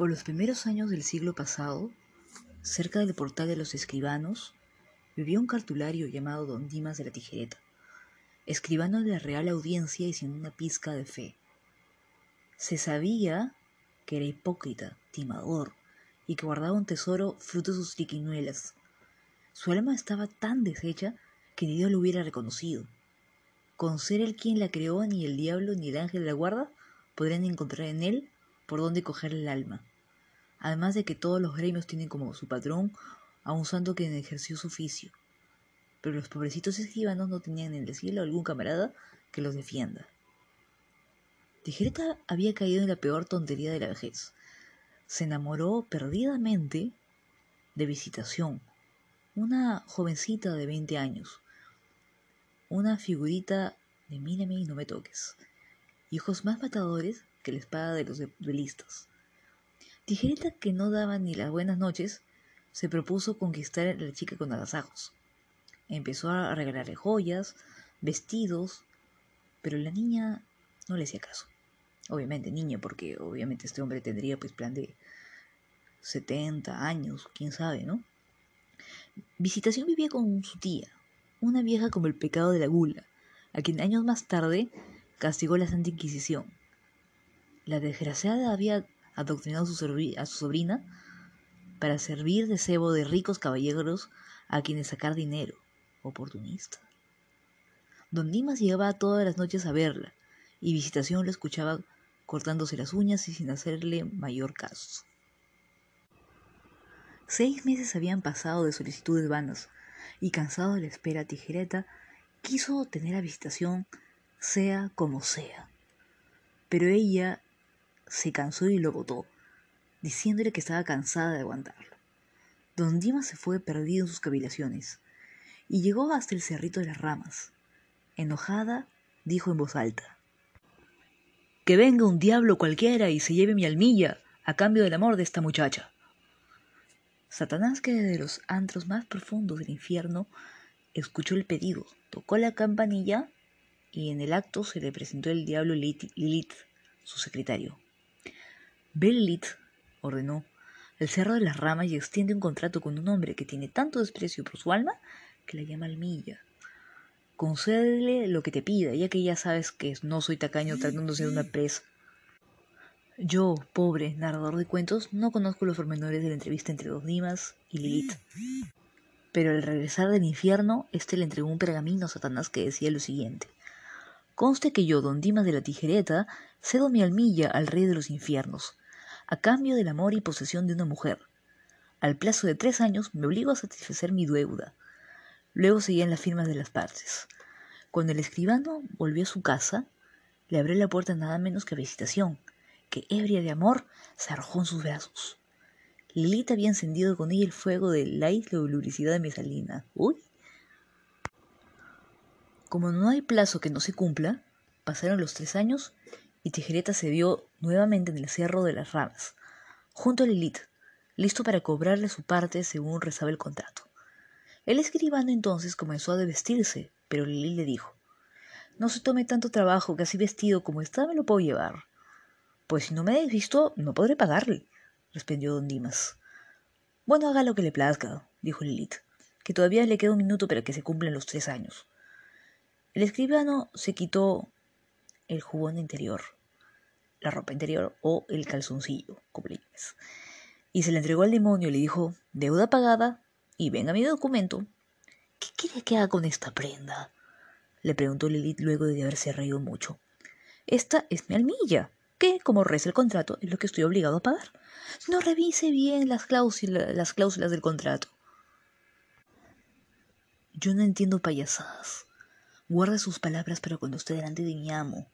Por los primeros años del siglo pasado, cerca del portal de los escribanos, vivía un cartulario llamado Don Dimas de la Tijereta, escribano de la Real Audiencia y sin una pizca de fe. Se sabía que era hipócrita, timador, y que guardaba un tesoro fruto de sus triquiñuelas. Su alma estaba tan deshecha que ni Dios lo hubiera reconocido. Con ser el quien la creó, ni el diablo ni el ángel de la guarda podrían encontrar en él por dónde coger el alma además de que todos los gremios tienen como su patrón a un santo que ejerció su oficio. Pero los pobrecitos escribanos no tenían en el cielo algún camarada que los defienda. Tijereta había caído en la peor tontería de la vejez. Se enamoró perdidamente de Visitación, una jovencita de 20 años, una figurita de mírame y no me toques, y ojos más matadores que la espada de los duelistas. Tijereta, que no daba ni las buenas noches, se propuso conquistar a la chica con agasajos. Empezó a regalarle joyas, vestidos, pero la niña no le hacía caso. Obviamente niña, porque obviamente este hombre tendría pues plan de 70 años, quién sabe, ¿no? Visitación vivía con su tía, una vieja como el pecado de la gula, a quien años más tarde castigó la Santa Inquisición. La desgraciada había adoctrinado a su, a su sobrina para servir de cebo de ricos caballeros a quienes sacar dinero. Oportunista. Don Dimas llegaba todas las noches a verla, y Visitación lo escuchaba cortándose las uñas y sin hacerle mayor caso. Seis meses habían pasado de solicitudes vanas, y cansado de la espera, Tijereta quiso tener a Visitación sea como sea. Pero ella se cansó y lo botó, diciéndole que estaba cansada de aguantarlo. Don Dimas se fue perdido en sus cavilaciones y llegó hasta el cerrito de las ramas. Enojada, dijo en voz alta: Que venga un diablo cualquiera y se lleve mi almilla a cambio del amor de esta muchacha. Satanás, que desde los antros más profundos del infierno escuchó el pedido, tocó la campanilla y en el acto se le presentó el diablo Lilith, su secretario. Bellit ordenó, el cerro de las ramas y extiende un contrato con un hombre que tiene tanto desprecio por su alma que la llama almilla. Concédele lo que te pida, ya que ya sabes que no soy tacaño tratándose de una presa. Yo, pobre narrador de cuentos, no conozco los pormenores de la entrevista entre dos Dimas y Lilith. Pero al regresar del infierno, éste le entregó un pergamino a Satanás que decía lo siguiente. Conste que yo, don Dimas de la Tijereta, cedo mi almilla al rey de los infiernos, a cambio del amor y posesión de una mujer. Al plazo de tres años me obligo a satisfacer mi deuda. Luego seguían las firmas de las partes. Cuando el escribano volvió a su casa, le abrió la puerta nada menos que a visitación, que, ebria de amor, se arrojó en sus brazos. Lilita había encendido con ella el fuego de la isla de Mesalina. ¡Uy! Como no hay plazo que no se cumpla, pasaron los tres años y Tijereta se vio nuevamente en el cerro de las ramas, junto a Lilith, listo para cobrarle su parte según rezaba el contrato. El escribano entonces comenzó a desvestirse, pero Lilith le dijo, No se tome tanto trabajo que así vestido como está me lo puedo llevar. Pues si no me visto, no podré pagarle, respondió don Dimas. Bueno, haga lo que le plazca, dijo Lilith, que todavía le queda un minuto para que se cumplan los tres años. El escribano se quitó el jubón interior, la ropa interior o el calzoncillo, como le. Y se le entregó al demonio y le dijo, deuda pagada y venga mi documento. ¿Qué quiere que haga con esta prenda? Le preguntó Lilith luego de haberse reído mucho. Esta es mi almilla, que, como reza el contrato, es lo que estoy obligado a pagar. No revise bien las cláusulas, las cláusulas del contrato. Yo no entiendo payasadas. Guarde sus palabras para cuando esté delante de mi amo.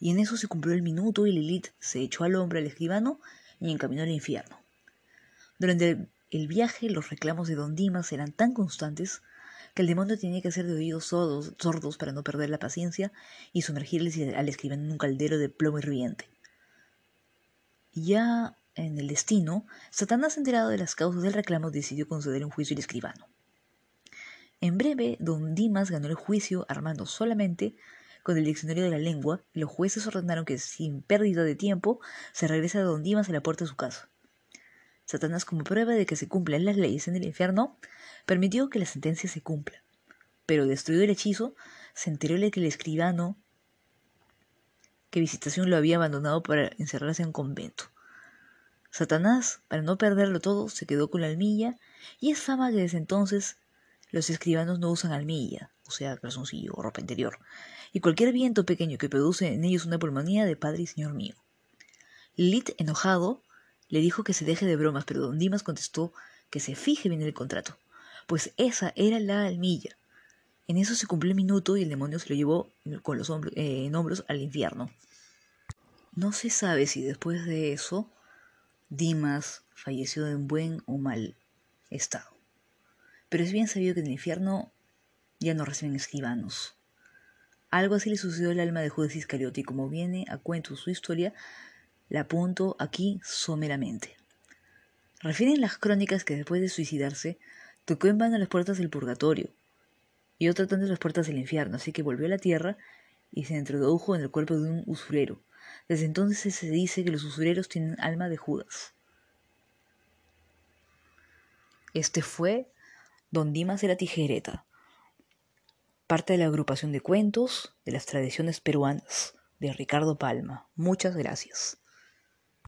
Y en eso se cumplió el minuto y Lilith se echó al hombre al escribano y encaminó al infierno. Durante el viaje los reclamos de don Dimas eran tan constantes que el demonio tenía que hacer de oídos sordos, para no perder la paciencia y sumergirles al escribano en un caldero de plomo hirviente. Ya en el destino, Satanás, enterado de las causas del reclamo, decidió conceder un juicio al escribano. En breve, don Dimas ganó el juicio armando solamente con el diccionario de la lengua los jueces ordenaron que, sin pérdida de tiempo, se regrese a Don Dimas a la puerta de su casa. Satanás, como prueba de que se cumplan las leyes en el infierno, permitió que la sentencia se cumpla. Pero destruido el hechizo, se enteró de que el escribano que Visitación lo había abandonado para encerrarse en un convento. Satanás, para no perderlo todo, se quedó con la almilla, y es fama que desde entonces los escribanos no usan almilla, o sea, calzoncillo o ropa interior, y cualquier viento pequeño que produce en ellos una pulmonía de Padre y Señor mío. Lit, enojado, le dijo que se deje de bromas, pero don Dimas contestó que se fije bien en el contrato, pues esa era la almilla. En eso se cumplió el minuto y el demonio se lo llevó con los hombros, eh, en hombros al infierno. No se sabe si después de eso Dimas falleció en buen o mal estado. Pero es bien sabido que en el infierno ya no reciben escribanos. Algo así le sucedió al alma de Judas Iscariote y como viene a cuento su historia, la apunto aquí someramente. Refieren las crónicas que después de suicidarse tocó en vano las puertas del purgatorio y otra tantas las puertas del infierno, así que volvió a la tierra y se introdujo en el cuerpo de un usurero. Desde entonces se dice que los usureros tienen alma de Judas. Este fue Don Dimas de la Tijereta, parte de la agrupación de cuentos de las tradiciones peruanas de Ricardo Palma. Muchas gracias.